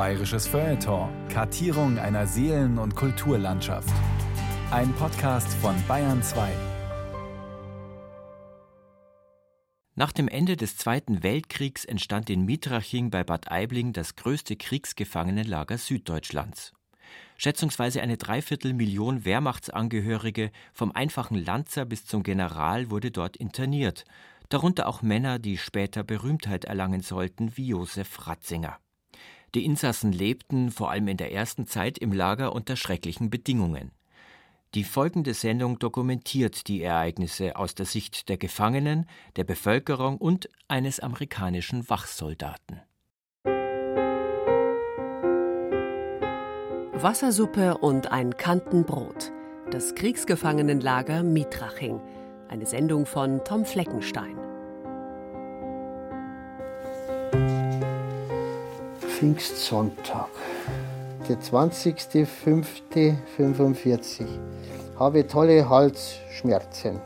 Bayerisches Feuilleton. Kartierung einer Seelen- und Kulturlandschaft. Ein Podcast von Bayern 2. Nach dem Ende des Zweiten Weltkriegs entstand in Mitraching bei Bad Aibling das größte Kriegsgefangenenlager Süddeutschlands. Schätzungsweise eine Dreiviertelmillion Wehrmachtsangehörige, vom einfachen Lanzer bis zum General, wurde dort interniert, darunter auch Männer, die später Berühmtheit erlangen sollten, wie Josef Ratzinger. Die Insassen lebten, vor allem in der ersten Zeit, im Lager unter schrecklichen Bedingungen. Die folgende Sendung dokumentiert die Ereignisse aus der Sicht der Gefangenen, der Bevölkerung und eines amerikanischen Wachsoldaten. Wassersuppe und ein Kantenbrot. Das Kriegsgefangenenlager Mitraching. Eine Sendung von Tom Fleckenstein. Pfingstsonntag, der 20.05.45. Habe tolle Halsschmerzen.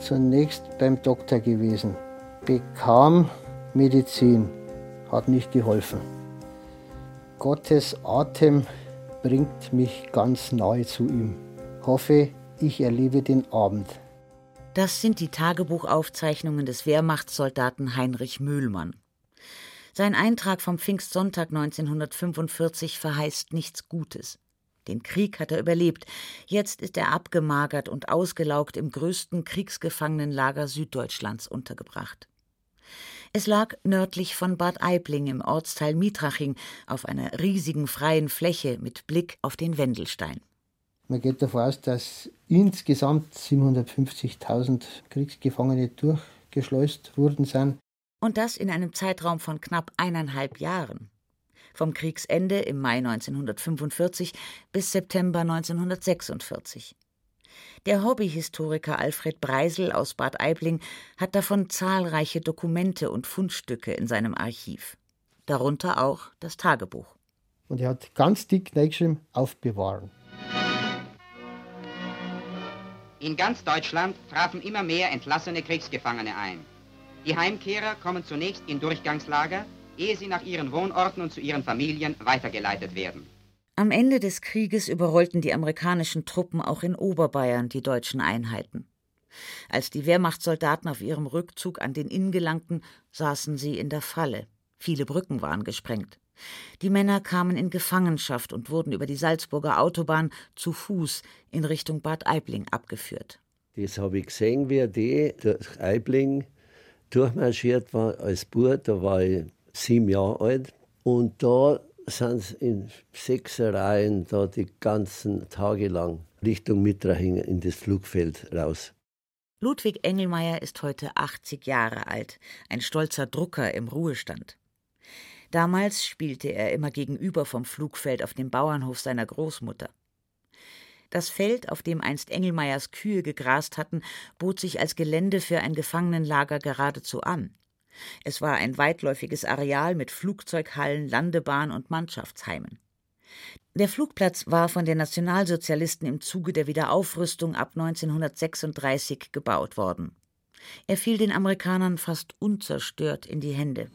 Zunächst beim Doktor gewesen. Bekam Medizin. Hat nicht geholfen. Gottes Atem bringt mich ganz nahe zu ihm. Hoffe, ich erlebe den Abend. Das sind die Tagebuchaufzeichnungen des Wehrmachtssoldaten Heinrich Mühlmann. Sein Eintrag vom Pfingstsonntag 1945 verheißt nichts Gutes. Den Krieg hat er überlebt. Jetzt ist er abgemagert und ausgelaugt im größten Kriegsgefangenenlager Süddeutschlands untergebracht. Es lag nördlich von Bad Aibling im Ortsteil Mitraching auf einer riesigen freien Fläche mit Blick auf den Wendelstein. Man geht davon aus, dass insgesamt 750.000 Kriegsgefangene durchgeschleust worden sind. Und das in einem Zeitraum von knapp eineinhalb Jahren. Vom Kriegsende im Mai 1945 bis September 1946. Der Hobbyhistoriker Alfred Breisel aus Bad Aibling hat davon zahlreiche Dokumente und Fundstücke in seinem Archiv. Darunter auch das Tagebuch. Und er hat ganz dick reingeschrieben, aufbewahren. In ganz Deutschland trafen immer mehr entlassene Kriegsgefangene ein. Die Heimkehrer kommen zunächst in Durchgangslager, ehe sie nach ihren Wohnorten und zu ihren Familien weitergeleitet werden. Am Ende des Krieges überrollten die amerikanischen Truppen auch in Oberbayern die deutschen Einheiten. Als die Wehrmachtssoldaten auf ihrem Rückzug an den Inn gelangten, saßen sie in der Falle. Viele Brücken waren gesprengt. Die Männer kamen in Gefangenschaft und wurden über die Salzburger Autobahn zu Fuß in Richtung Bad Aibling abgeführt. Das habe ich gesehen, wie die durch Aibling durchmarschiert war als Bub. Da war ich sieben Jahre alt. Und da sind sie in sechs Reihen da die ganzen Tage lang Richtung Mitraching in das Flugfeld raus. Ludwig Engelmeier ist heute 80 Jahre alt, ein stolzer Drucker im Ruhestand. Damals spielte er immer gegenüber vom Flugfeld auf dem Bauernhof seiner Großmutter. Das Feld, auf dem einst Engelmeiers Kühe gegrast hatten, bot sich als Gelände für ein Gefangenenlager geradezu an. Es war ein weitläufiges Areal mit Flugzeughallen, Landebahn und Mannschaftsheimen. Der Flugplatz war von den Nationalsozialisten im Zuge der Wiederaufrüstung ab 1936 gebaut worden. Er fiel den Amerikanern fast unzerstört in die Hände.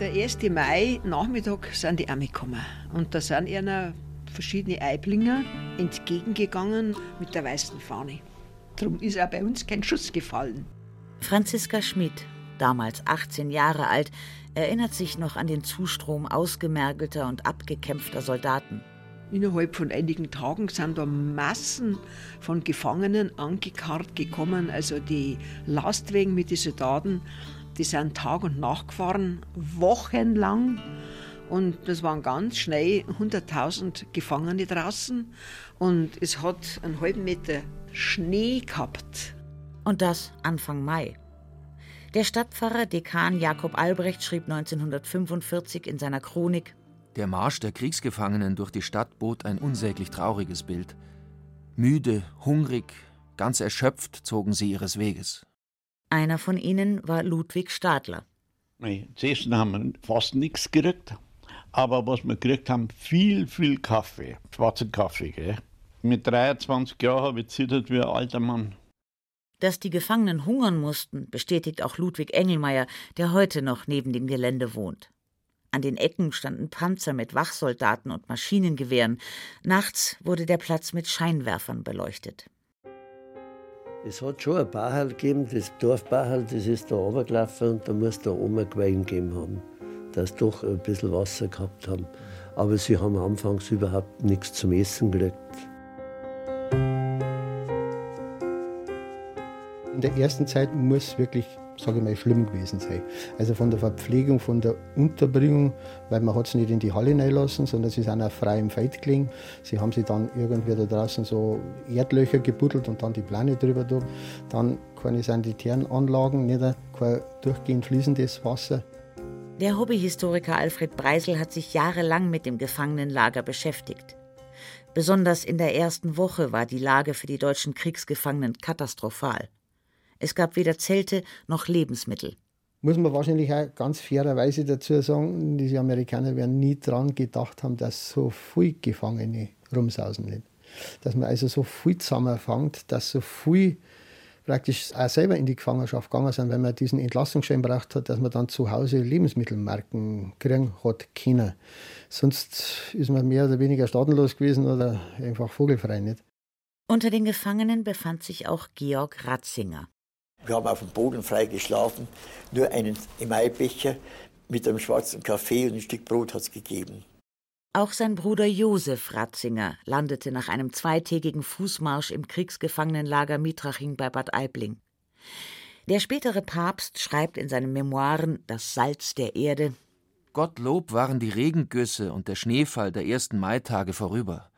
Der 1. Mai Nachmittag sind die gekommen und da sind ihnen verschiedene Eiblinger entgegengegangen mit der weißen Fahne. Darum ist auch bei uns kein Schuss gefallen. Franziska Schmid, damals 18 Jahre alt, erinnert sich noch an den Zustrom ausgemergelter und abgekämpfter Soldaten. Innerhalb von einigen Tagen sind da Massen von Gefangenen angekarrt gekommen. Also die Lastwagen mit den Soldaten, die sind Tag und Nacht gefahren, wochenlang. Und das waren ganz schnell 100.000 Gefangene draußen. Und es hat einen halben Meter Schnee gehabt. Und das Anfang Mai. Der Stadtpfarrer Dekan Jakob Albrecht schrieb 1945 in seiner Chronik: Der Marsch der Kriegsgefangenen durch die Stadt bot ein unsäglich trauriges Bild. Müde, hungrig, ganz erschöpft zogen sie ihres Weges. Einer von ihnen war Ludwig Stadler. Zuerst haben wir fast nichts gekriegt, aber was wir gekriegt haben, viel, viel Kaffee, schwarzen Kaffee. Gell? Mit 23 Jahren habe ich zittert wie ein alter Mann. Dass die Gefangenen hungern mussten, bestätigt auch Ludwig Engelmeier, der heute noch neben dem Gelände wohnt. An den Ecken standen Panzer mit Wachsoldaten und Maschinengewehren. Nachts wurde der Platz mit Scheinwerfern beleuchtet. Es hat schon ein Bachel gegeben, das Dorfbachel, das ist da runtergelaufen und da muss da oben ein Quellen gegeben haben, dass sie doch ein bisschen Wasser gehabt haben. Aber sie haben anfangs überhaupt nichts zum Essen gekriegt. In der ersten Zeit muss wirklich sage ich mal, schlimm gewesen sein. Also von der Verpflegung, von der Unterbringung, weil man hat es nicht in die Halle reinlassen, sondern sie sind auch frei im Feld gelegen. Sie haben sich dann irgendwie da draußen so Erdlöcher gebuddelt und dann die Pläne drüber da. Dann keine sanitären Anlagen, nicht kein durchgehend fließendes Wasser. Der Hobbyhistoriker Alfred Breisel hat sich jahrelang mit dem Gefangenenlager beschäftigt. Besonders in der ersten Woche war die Lage für die deutschen Kriegsgefangenen katastrophal. Es gab weder Zelte noch Lebensmittel. Muss man wahrscheinlich auch ganz fairerweise dazu sagen, diese Amerikaner werden nie daran gedacht haben, dass so viele Gefangene rumsausen. Dass man also so viel zusammenfängt, dass so viel praktisch auch selber in die Gefangenschaft gegangen sind, wenn man diesen Entlassungsschein braucht hat, dass man dann zu Hause Lebensmittelmarken kriegen hat können. Sonst ist man mehr oder weniger staatenlos gewesen oder einfach vogelfrei nicht. Unter den Gefangenen befand sich auch Georg Ratzinger. Wir haben auf dem Boden frei geschlafen, nur einen Emaibecher mit einem schwarzen Kaffee und ein Stück Brot hat es gegeben. Auch sein Bruder Josef Ratzinger landete nach einem zweitägigen Fußmarsch im Kriegsgefangenenlager Mitraching bei Bad Aibling. Der spätere Papst schreibt in seinen Memoiren Das Salz der Erde Gottlob waren die Regengüsse und der Schneefall der ersten Maitage vorüber.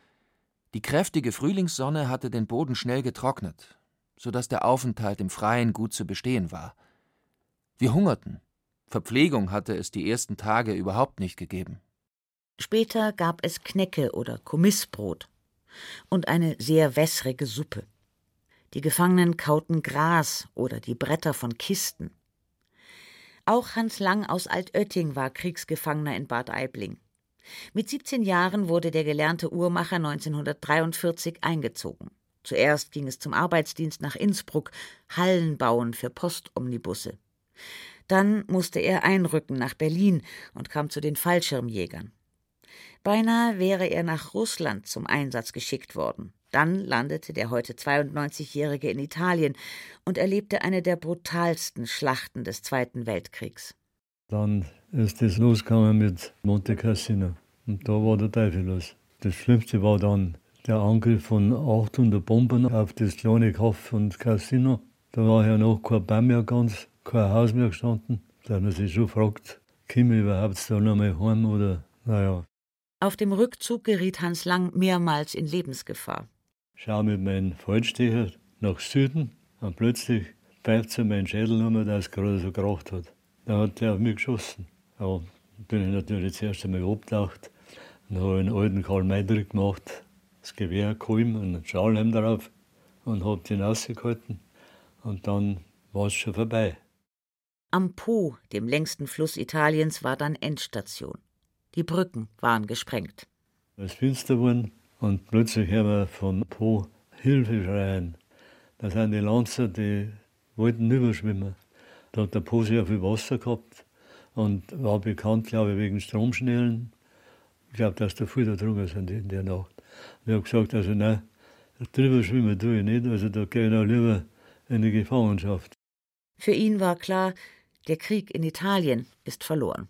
Die kräftige Frühlingssonne hatte den Boden schnell getrocknet, so dass der Aufenthalt im Freien gut zu bestehen war. Wir hungerten. Verpflegung hatte es die ersten Tage überhaupt nicht gegeben. Später gab es Knecke oder Kommissbrot und eine sehr wässrige Suppe. Die Gefangenen kauten Gras oder die Bretter von Kisten. Auch Hans Lang aus Altötting war Kriegsgefangener in Bad Aibling. Mit 17 Jahren wurde der gelernte Uhrmacher 1943 eingezogen. Zuerst ging es zum Arbeitsdienst nach Innsbruck, Hallen bauen für Postomnibusse. Dann musste er einrücken nach Berlin und kam zu den Fallschirmjägern. Beinahe wäre er nach Russland zum Einsatz geschickt worden. Dann landete der heute 92-Jährige in Italien und erlebte eine der brutalsten Schlachten des Zweiten Weltkriegs. Dann ist es losgegangen mit Monte Cassino. Und da war der Teufel los. Das Schlimmste war dann der Angriff von 800 Bomben auf das kleine Kaff von Casino. Da war ja noch kein Baum mehr ganz, kein Haus mehr gestanden. Da man sich schon fragt, kommen wir überhaupt da noch mal heim oder, naja. Auf dem Rückzug geriet Hans Lang mehrmals in Lebensgefahr. Schau mit meinem Fallstecher nach Süden und plötzlich pfeift so mein Schädel nur, dass es gerade so geracht hat. Da hat er auf mich geschossen. Ja, bin ich natürlich zuerst einmal abgetaucht und habe einen alten Karl Meidrich gemacht, das Gewehr geholt und einen Schalhelm drauf und habe den rausgehalten. Und dann war es schon vorbei. Am Po, dem längsten Fluss Italiens, war dann Endstation. Die Brücken waren gesprengt. Es ist finster geworden und plötzlich hören wir von Po Hilfe schreien. Da sind die Lanzer, die wollten überschwimmen. Da hat der Po sehr viel Wasser gehabt und war bekannt, glaube ich, wegen Stromschnellen. Ich glaube, dass da viele drüber sind in der Nacht. Ich habe gesagt, also nein, drüber schwimmen tue ich nicht, also da gehe ich noch lieber in die Gefangenschaft. Für ihn war klar, der Krieg in Italien ist verloren.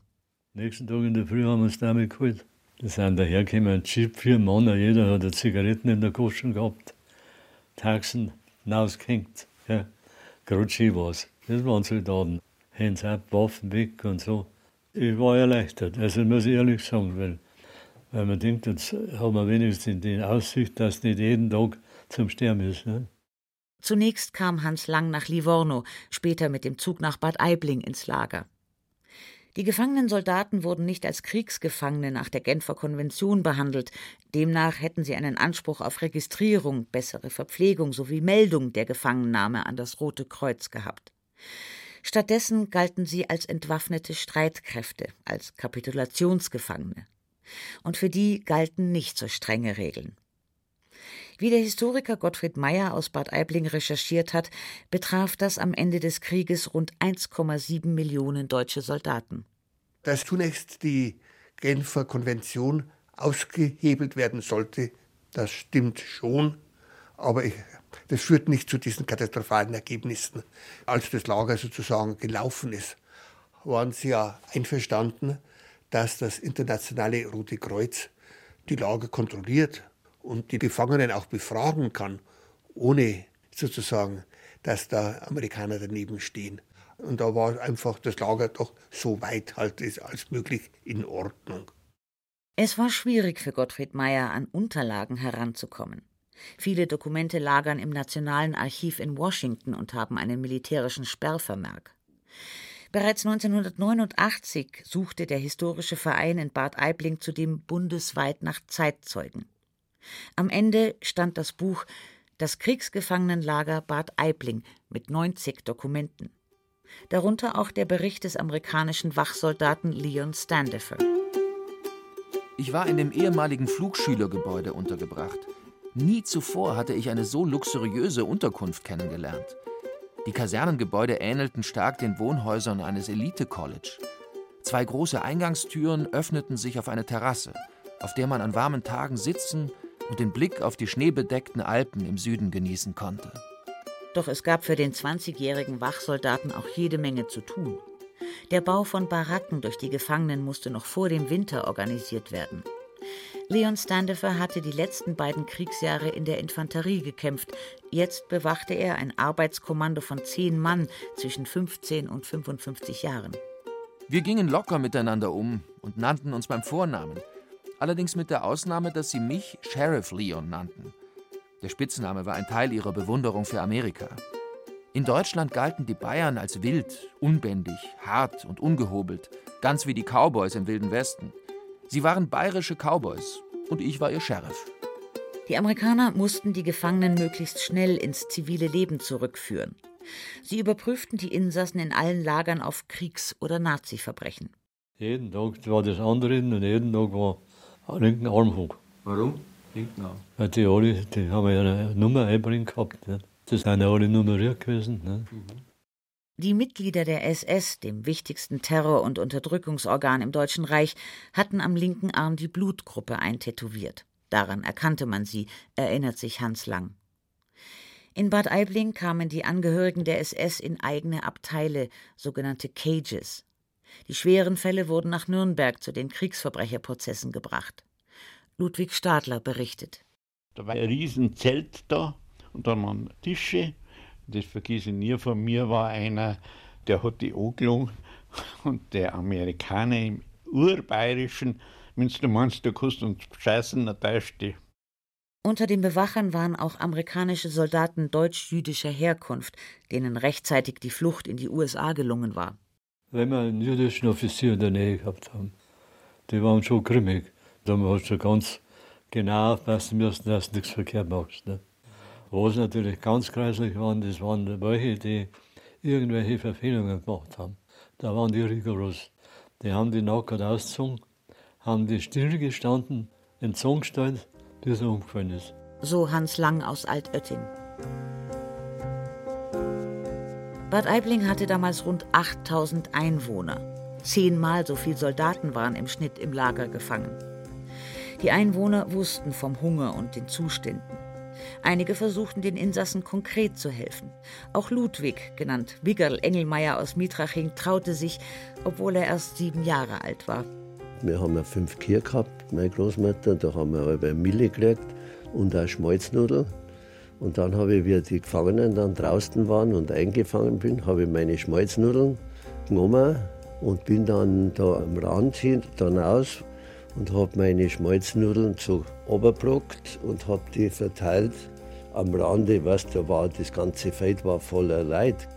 Nächsten Tag in der Früh haben wir uns damit geholt. Da sind dahergekommen, ein Jeep, vier Männer, jeder hat Zigaretten in der Kosten gehabt. Taxen, rausgehängt. Ja. Gerade schön war's. Das waren Soldaten. Hands ab, Waffen weg und so. Ich war erleichtert, also muss ich ehrlich sagen, weil weil man denkt, jetzt haben wir wenigstens die Aussicht, dass nicht jeden Tag zum Sterben ist. Ne? Zunächst kam Hans Lang nach Livorno, später mit dem Zug nach Bad Aibling ins Lager. Die gefangenen Soldaten wurden nicht als Kriegsgefangene nach der Genfer Konvention behandelt. Demnach hätten sie einen Anspruch auf Registrierung, bessere Verpflegung sowie Meldung der Gefangennahme an das Rote Kreuz gehabt. Stattdessen galten sie als entwaffnete Streitkräfte, als Kapitulationsgefangene und für die galten nicht so strenge Regeln. Wie der Historiker Gottfried Meyer aus Bad Aibling recherchiert hat, betraf das am Ende des Krieges rund 1,7 Millionen deutsche Soldaten. dass zunächst die Genfer Konvention ausgehebelt werden sollte, das stimmt schon, aber ich, das führt nicht zu diesen katastrophalen Ergebnissen. Als das Lager sozusagen gelaufen ist, waren sie ja einverstanden, dass das internationale Rote Kreuz die Lager kontrolliert und die Gefangenen auch befragen kann, ohne sozusagen, dass da Amerikaner daneben stehen. Und da war einfach das Lager doch so weit halt als möglich in Ordnung. Es war schwierig für Gottfried Meyer, an Unterlagen heranzukommen. Viele Dokumente lagern im Nationalen Archiv in Washington und haben einen militärischen Sperrvermerk. Bereits 1989 suchte der Historische Verein in Bad Aibling zudem bundesweit nach Zeitzeugen. Am Ende stand das Buch Das Kriegsgefangenenlager Bad Aibling mit 90 Dokumenten. Darunter auch der Bericht des amerikanischen Wachsoldaten Leon Standifer. Ich war in dem ehemaligen Flugschülergebäude untergebracht. Nie zuvor hatte ich eine so luxuriöse Unterkunft kennengelernt. Die Kasernengebäude ähnelten stark den Wohnhäusern eines Elite-College. Zwei große Eingangstüren öffneten sich auf eine Terrasse, auf der man an warmen Tagen sitzen und den Blick auf die schneebedeckten Alpen im Süden genießen konnte. Doch es gab für den 20-jährigen Wachsoldaten auch jede Menge zu tun. Der Bau von Baracken durch die Gefangenen musste noch vor dem Winter organisiert werden. Leon Standefer hatte die letzten beiden Kriegsjahre in der Infanterie gekämpft. Jetzt bewachte er ein Arbeitskommando von zehn Mann zwischen 15 und 55 Jahren. Wir gingen locker miteinander um und nannten uns beim Vornamen. Allerdings mit der Ausnahme, dass sie mich Sheriff Leon nannten. Der Spitzname war ein Teil ihrer Bewunderung für Amerika. In Deutschland galten die Bayern als wild, unbändig, hart und ungehobelt, ganz wie die Cowboys im Wilden Westen. Sie waren bayerische Cowboys und ich war ihr Sheriff. Die Amerikaner mussten die Gefangenen möglichst schnell ins zivile Leben zurückführen. Sie überprüften die Insassen in allen Lagern auf Kriegs- oder Nazi-Verbrechen. Jeden Tag war das andere und jeden Tag war linken Arm hoch. Warum? Linken Arm? Weil die alle, die haben ja eine Nummer einbringen gehabt. Nicht? Das sind ja alle nummeriert gewesen. Nicht? Mhm. Die Mitglieder der SS, dem wichtigsten Terror- und Unterdrückungsorgan im Deutschen Reich, hatten am linken Arm die Blutgruppe eintätowiert. Daran erkannte man sie, erinnert sich Hans Lang. In Bad Aibling kamen die Angehörigen der SS in eigene Abteile, sogenannte Cages. Die schweren Fälle wurden nach Nürnberg zu den Kriegsverbrecherprozessen gebracht. Ludwig Stadler berichtet. Da war ein Riesenzelt da und da waren Tische das vergesse ich nie von mir, war einer, der hat die angelungen und der Amerikaner im urbayerischen, wenn du meinst, du kannst uns scheißen, dann täuscht dich. Unter den Bewachern waren auch amerikanische Soldaten deutsch-jüdischer Herkunft, denen rechtzeitig die Flucht in die USA gelungen war. Wenn wir einen jüdischen Offizier in der Nähe gehabt haben, die waren schon grimmig. Da hast du ganz genau aufpassen müssen, dass du nichts verkehrt machst. Ne? Was natürlich ganz kreislich waren, das waren welche, die irgendwelche Verfehlungen gemacht haben. Da waren die rigoros. Die haben die nackert ausgezogen, haben die stillgestanden, Zong gestellt, bis er umgefallen ist. So Hans Lang aus Altötting. Bad Aibling hatte damals rund 8000 Einwohner. Zehnmal so viele Soldaten waren im Schnitt im Lager gefangen. Die Einwohner wussten vom Hunger und den Zuständen. Einige versuchten den Insassen konkret zu helfen. Auch Ludwig, genannt Wiggerl Engelmeier aus Mietraching, traute sich, obwohl er erst sieben Jahre alt war. Wir haben ja fünf Kühe gehabt, meine Großmutter, da haben wir aber Mille gekriegt und auch Schmalznudeln. Und dann habe ich, wie die Gefangenen dann draußen waren und eingefangen bin, habe ich meine Schmalznudeln genommen und bin dann da am Rand hin, dann aus und habe meine Schmalznudeln so oberbrockt und habe die verteilt am Rande. Weißt du, war das ganze Feld war voller Leid.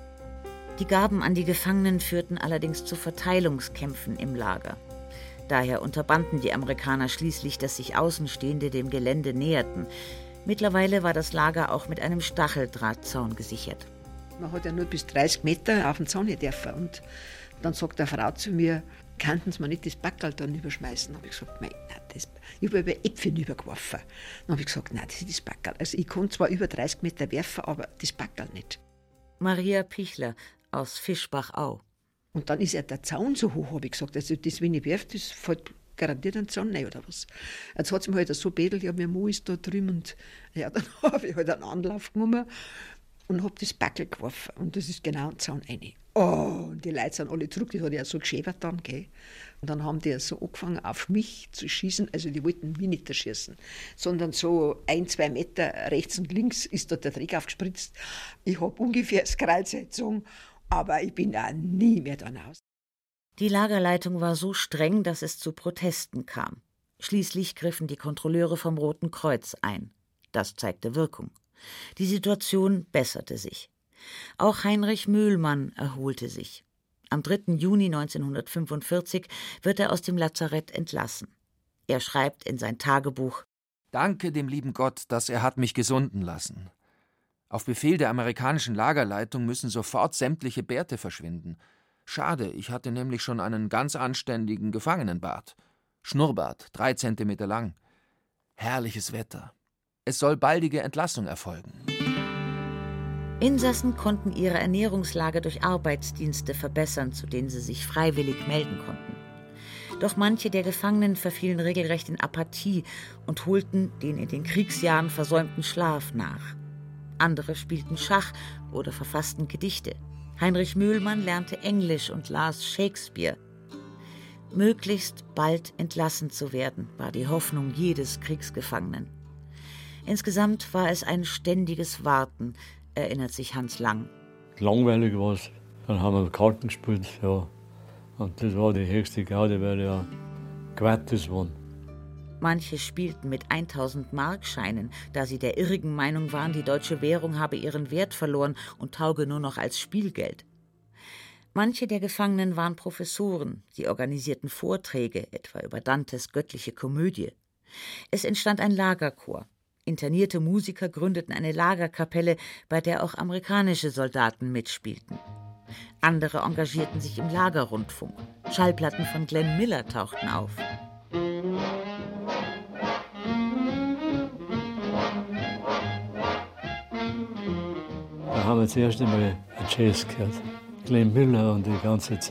Die Gaben an die Gefangenen führten allerdings zu Verteilungskämpfen im Lager. Daher unterbanden die Amerikaner schließlich, dass sich Außenstehende dem Gelände näherten. Mittlerweile war das Lager auch mit einem Stacheldrahtzaun gesichert. Man hat ja nur bis 30 Meter auf den Zaun dürfen. Und dann sagt eine Frau zu mir, könnten sie mir nicht das Backel dann überschmeißen? Dann habe ich gesagt, nein, das, ich habe über Äpfel übergeworfen. Dann habe ich gesagt, nein, das ist das Backel. Also ich konnte zwar über 30 Meter werfen, aber das Backel nicht. Maria Pichler aus Fischbachau. Und dann ist ja der Zaun so hoch, habe ich gesagt. Also das, wenn ich werf, das fällt garantiert ein Zaun rein oder was. Jetzt hat es mir halt so bedelt, ja, mein Mann ist da drüben und ja, dann habe ich halt einen Anlauf genommen und habe das Backel geworfen. Und das ist genau ein Zaun rein. Oh, und die Leute sind alle zurück, das hat ja so geschäbert dann, gell. Und dann haben die so angefangen, auf mich zu schießen. Also die wollten mich nicht erschießen, sondern so ein, zwei Meter rechts und links ist dort der Dreck aufgespritzt. Ich habe ungefähr das Kreuz aber ich bin da nie mehr dann aus. Die Lagerleitung war so streng, dass es zu Protesten kam. Schließlich griffen die Kontrolleure vom Roten Kreuz ein. Das zeigte Wirkung. Die Situation besserte sich. Auch Heinrich Mühlmann erholte sich. Am 3. Juni 1945 wird er aus dem Lazarett entlassen. Er schreibt in sein Tagebuch Danke dem lieben Gott, dass er hat mich gesunden lassen. Auf Befehl der amerikanischen Lagerleitung müssen sofort sämtliche Bärte verschwinden. Schade, ich hatte nämlich schon einen ganz anständigen Gefangenenbart. Schnurrbart, drei Zentimeter lang. Herrliches Wetter. Es soll baldige Entlassung erfolgen. Insassen konnten ihre Ernährungslage durch Arbeitsdienste verbessern, zu denen sie sich freiwillig melden konnten. Doch manche der Gefangenen verfielen regelrecht in Apathie und holten den in den Kriegsjahren versäumten Schlaf nach. Andere spielten Schach oder verfassten Gedichte. Heinrich Mühlmann lernte Englisch und las Shakespeare. Möglichst bald entlassen zu werden, war die Hoffnung jedes Kriegsgefangenen. Insgesamt war es ein ständiges Warten, erinnert sich Hans Lang. Langweilig war es. Dann haben wir Karten gespielt, ja. Und das war die höchste Gaude, weil ja gratis waren. Manche spielten mit 1000 Markscheinen, da sie der irrigen Meinung waren, die deutsche Währung habe ihren Wert verloren und tauge nur noch als Spielgeld. Manche der Gefangenen waren Professoren, sie organisierten Vorträge, etwa über Dantes göttliche Komödie. Es entstand ein Lagerchor. Internierte Musiker gründeten eine Lagerkapelle, bei der auch amerikanische Soldaten mitspielten. Andere engagierten sich im Lagerrundfunk. Schallplatten von Glenn Miller tauchten auf. Haben wir das erste Mal einen Jazz gehört. Glenn Miller und die ganze. Das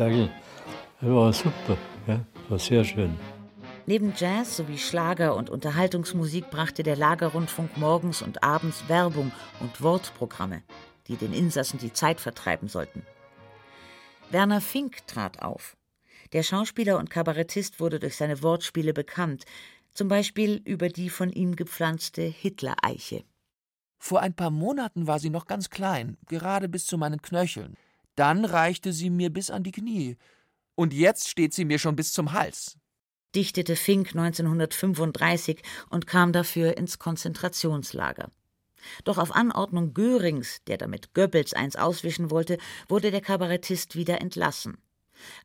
war super, ja, war sehr schön. Neben Jazz sowie Schlager und Unterhaltungsmusik brachte der Lagerrundfunk morgens und abends Werbung und Wortprogramme, die den Insassen die Zeit vertreiben sollten. Werner Fink trat auf. Der Schauspieler und Kabarettist wurde durch seine Wortspiele bekannt, zum Beispiel über die von ihm gepflanzte Hitler-Eiche. Vor ein paar Monaten war sie noch ganz klein, gerade bis zu meinen Knöcheln. Dann reichte sie mir bis an die Knie. Und jetzt steht sie mir schon bis zum Hals. Dichtete Fink 1935 und kam dafür ins Konzentrationslager. Doch auf Anordnung Görings, der damit Goebbels eins auswischen wollte, wurde der Kabarettist wieder entlassen.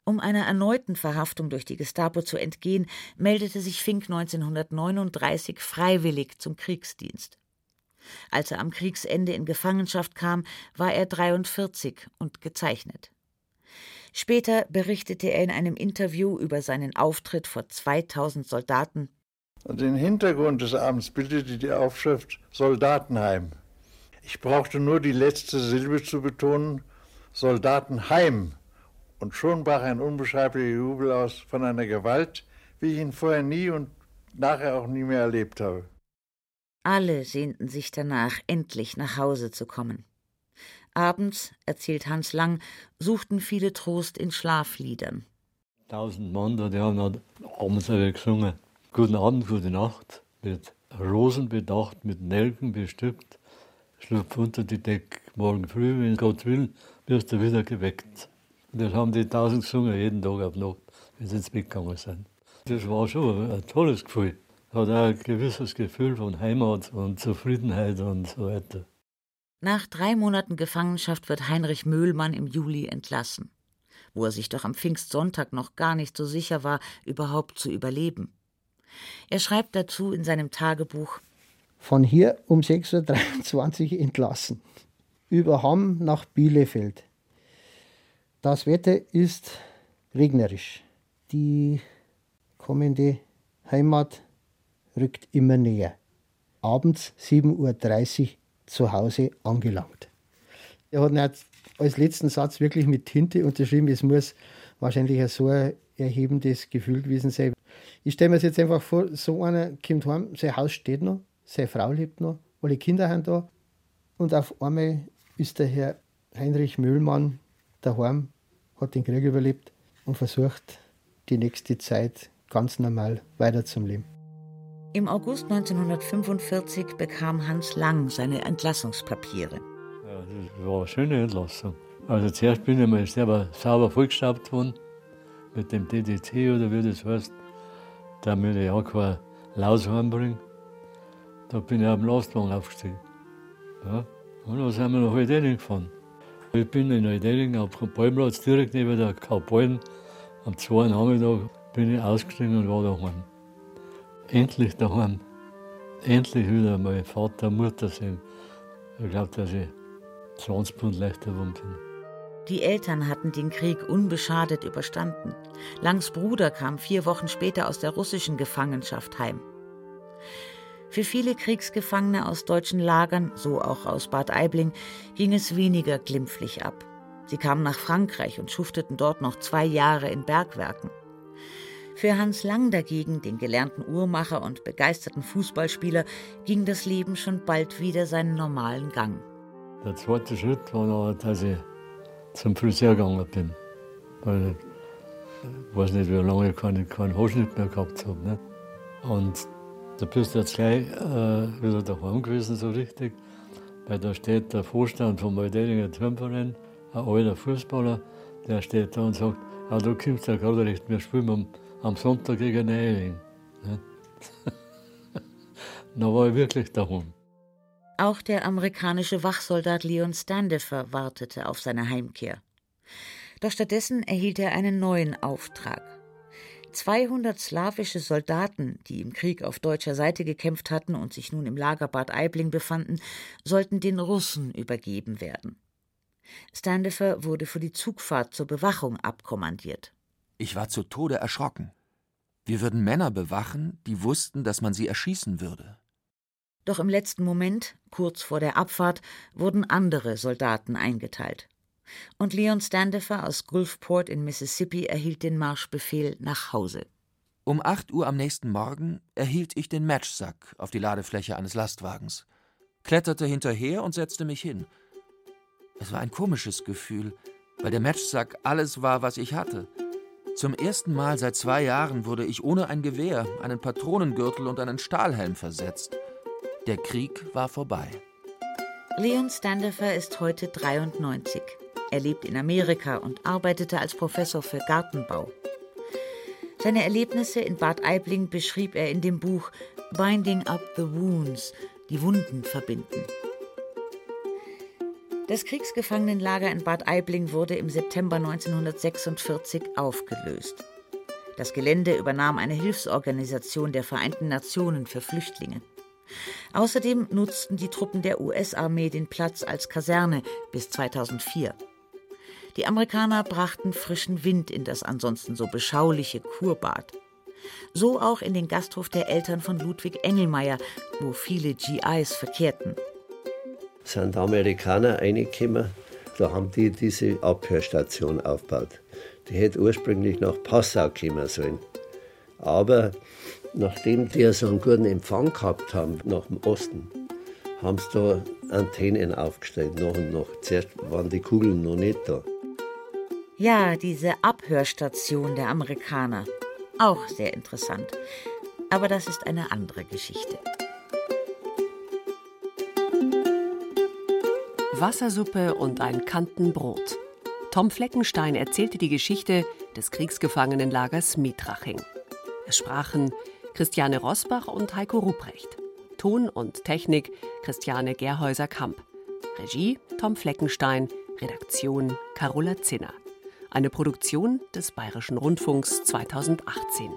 Um einer erneuten Verhaftung durch die Gestapo zu entgehen, meldete sich Fink 1939 freiwillig zum Kriegsdienst. Als er am Kriegsende in Gefangenschaft kam, war er 43 und gezeichnet. Später berichtete er in einem Interview über seinen Auftritt vor 2000 Soldaten. Den Hintergrund des Abends bildete die Aufschrift Soldatenheim. Ich brauchte nur die letzte Silbe zu betonen, Soldatenheim. Und schon brach ein unbeschreiblicher Jubel aus von einer Gewalt, wie ich ihn vorher nie und nachher auch nie mehr erlebt habe. Alle sehnten sich danach, endlich nach Hause zu kommen. Abends, erzählt Hans Lang, suchten viele Trost in Schlafliedern. Tausend Mann die haben dann abends gesungen. Guten Abend, gute Nacht, mit Rosen bedacht, mit Nelken bestückt. Schlupf unter die Deck, morgen früh, wenn Gott will, wirst du wieder geweckt. Und das haben die tausend gesungen, jeden Tag auf Nacht, wenn sie ins Bett gegangen sind. Das war schon ein tolles Gefühl hat auch ein gewisses Gefühl von Heimat und Zufriedenheit und so weiter. Nach drei Monaten Gefangenschaft wird Heinrich Möhlmann im Juli entlassen, wo er sich doch am Pfingstsonntag noch gar nicht so sicher war, überhaupt zu überleben. Er schreibt dazu in seinem Tagebuch Von hier um 6.23 Uhr entlassen, über Hamm nach Bielefeld. Das Wetter ist regnerisch. Die kommende Heimat rückt immer näher. Abends 7.30 Uhr zu Hause angelangt. Er hat nicht als letzten Satz wirklich mit Tinte unterschrieben. Es muss wahrscheinlich so ein erhebendes Gefühl gewesen sein. Ich stelle mir das jetzt einfach vor, so einer kommt heim, sein Haus steht noch, seine Frau lebt noch, alle Kinder sind da. Und auf einmal ist der Herr Heinrich Mühlmann daheim, hat den Krieg überlebt und versucht, die nächste Zeit ganz normal weiterzuleben. Im August 1945 bekam Hans Lang seine Entlassungspapiere. Ja, das war eine schöne Entlassung. Also zuerst bin ich mal selber sauber vollgestaubt worden mit dem DDT oder wie das heißt, damit ich auch kein Laus heimbringe. Da bin ich auf dem Lastwagen aufgestiegen. Ja. Und dann sind wir nach Aldeling gefahren. Ich bin in Aldeling auf dem Ballplatz direkt neben der Kaupallen. Am 2. Nachmittag bin ich ausgestiegen und war daheim. Endlich daheim. Endlich wieder mal Vater, Mutter sehen. Ich glaube, dass ich 20 Pfund leichter geworden bin. Die Eltern hatten den Krieg unbeschadet überstanden. Langs Bruder kam vier Wochen später aus der russischen Gefangenschaft heim. Für viele Kriegsgefangene aus deutschen Lagern, so auch aus Bad Aibling, ging es weniger glimpflich ab. Sie kamen nach Frankreich und schufteten dort noch zwei Jahre in Bergwerken. Für Hans Lang dagegen, den gelernten Uhrmacher und begeisterten Fußballspieler, ging das Leben schon bald wieder seinen normalen Gang. Der zweite Schritt war noch, dass ich zum Friseur gegangen bin. Weil ich weiß nicht, wie lange ich keinen, keinen Haarschnitt mehr gehabt habe. Nicht? Und da bist du jetzt gleich äh, wieder daheim gewesen, so richtig. Weil da steht der Vorstand vom Waldelinger Turnverein, ein alter Fußballer, der steht da und sagt, ja, du kommst ja gerade recht, wir spielen am, am Sonntag gegen Eiling. da war ich wirklich daheim. Auch der amerikanische Wachsoldat Leon Standifer wartete auf seine Heimkehr. Doch stattdessen erhielt er einen neuen Auftrag. 200 slawische Soldaten, die im Krieg auf deutscher Seite gekämpft hatten und sich nun im Lager Bad Aibling befanden, sollten den Russen übergeben werden. Standifer wurde für die Zugfahrt zur Bewachung abkommandiert. Ich war zu Tode erschrocken. Wir würden Männer bewachen, die wussten, dass man sie erschießen würde. Doch im letzten Moment, kurz vor der Abfahrt, wurden andere Soldaten eingeteilt. Und Leon Standifer aus Gulfport in Mississippi erhielt den Marschbefehl nach Hause. Um 8 Uhr am nächsten Morgen erhielt ich den Matchsack auf die Ladefläche eines Lastwagens, kletterte hinterher und setzte mich hin. Es war ein komisches Gefühl, weil der Matchsack alles war, was ich hatte. Zum ersten Mal seit zwei Jahren wurde ich ohne ein Gewehr, einen Patronengürtel und einen Stahlhelm versetzt. Der Krieg war vorbei. Leon Standifer ist heute 93. Er lebt in Amerika und arbeitete als Professor für Gartenbau. Seine Erlebnisse in Bad Aibling beschrieb er in dem Buch Binding Up the Wounds, die Wunden verbinden. Das Kriegsgefangenenlager in Bad Aibling wurde im September 1946 aufgelöst. Das Gelände übernahm eine Hilfsorganisation der Vereinten Nationen für Flüchtlinge. Außerdem nutzten die Truppen der US-Armee den Platz als Kaserne bis 2004. Die Amerikaner brachten frischen Wind in das ansonsten so beschauliche Kurbad. So auch in den Gasthof der Eltern von Ludwig Engelmeier, wo viele GIs verkehrten. Sind Amerikaner reingekommen, da haben die diese Abhörstation aufgebaut. Die hätte ursprünglich nach Passau kommen sollen. Aber Nachdem die so einen guten Empfang gehabt haben nach dem Osten, haben sie da Antennen aufgestellt, nach und nach. Zuerst waren die Kugeln noch nicht da. Ja, diese Abhörstation der Amerikaner. Auch sehr interessant. Aber das ist eine andere Geschichte. Wassersuppe und ein Kantenbrot. Tom Fleckenstein erzählte die Geschichte des Kriegsgefangenenlagers Mietraching. Es sprachen Christiane Rosbach und Heiko Ruprecht. Ton und Technik Christiane Gerhäuser-Kamp. Regie Tom Fleckenstein. Redaktion Carola Zinner. Eine Produktion des Bayerischen Rundfunks 2018.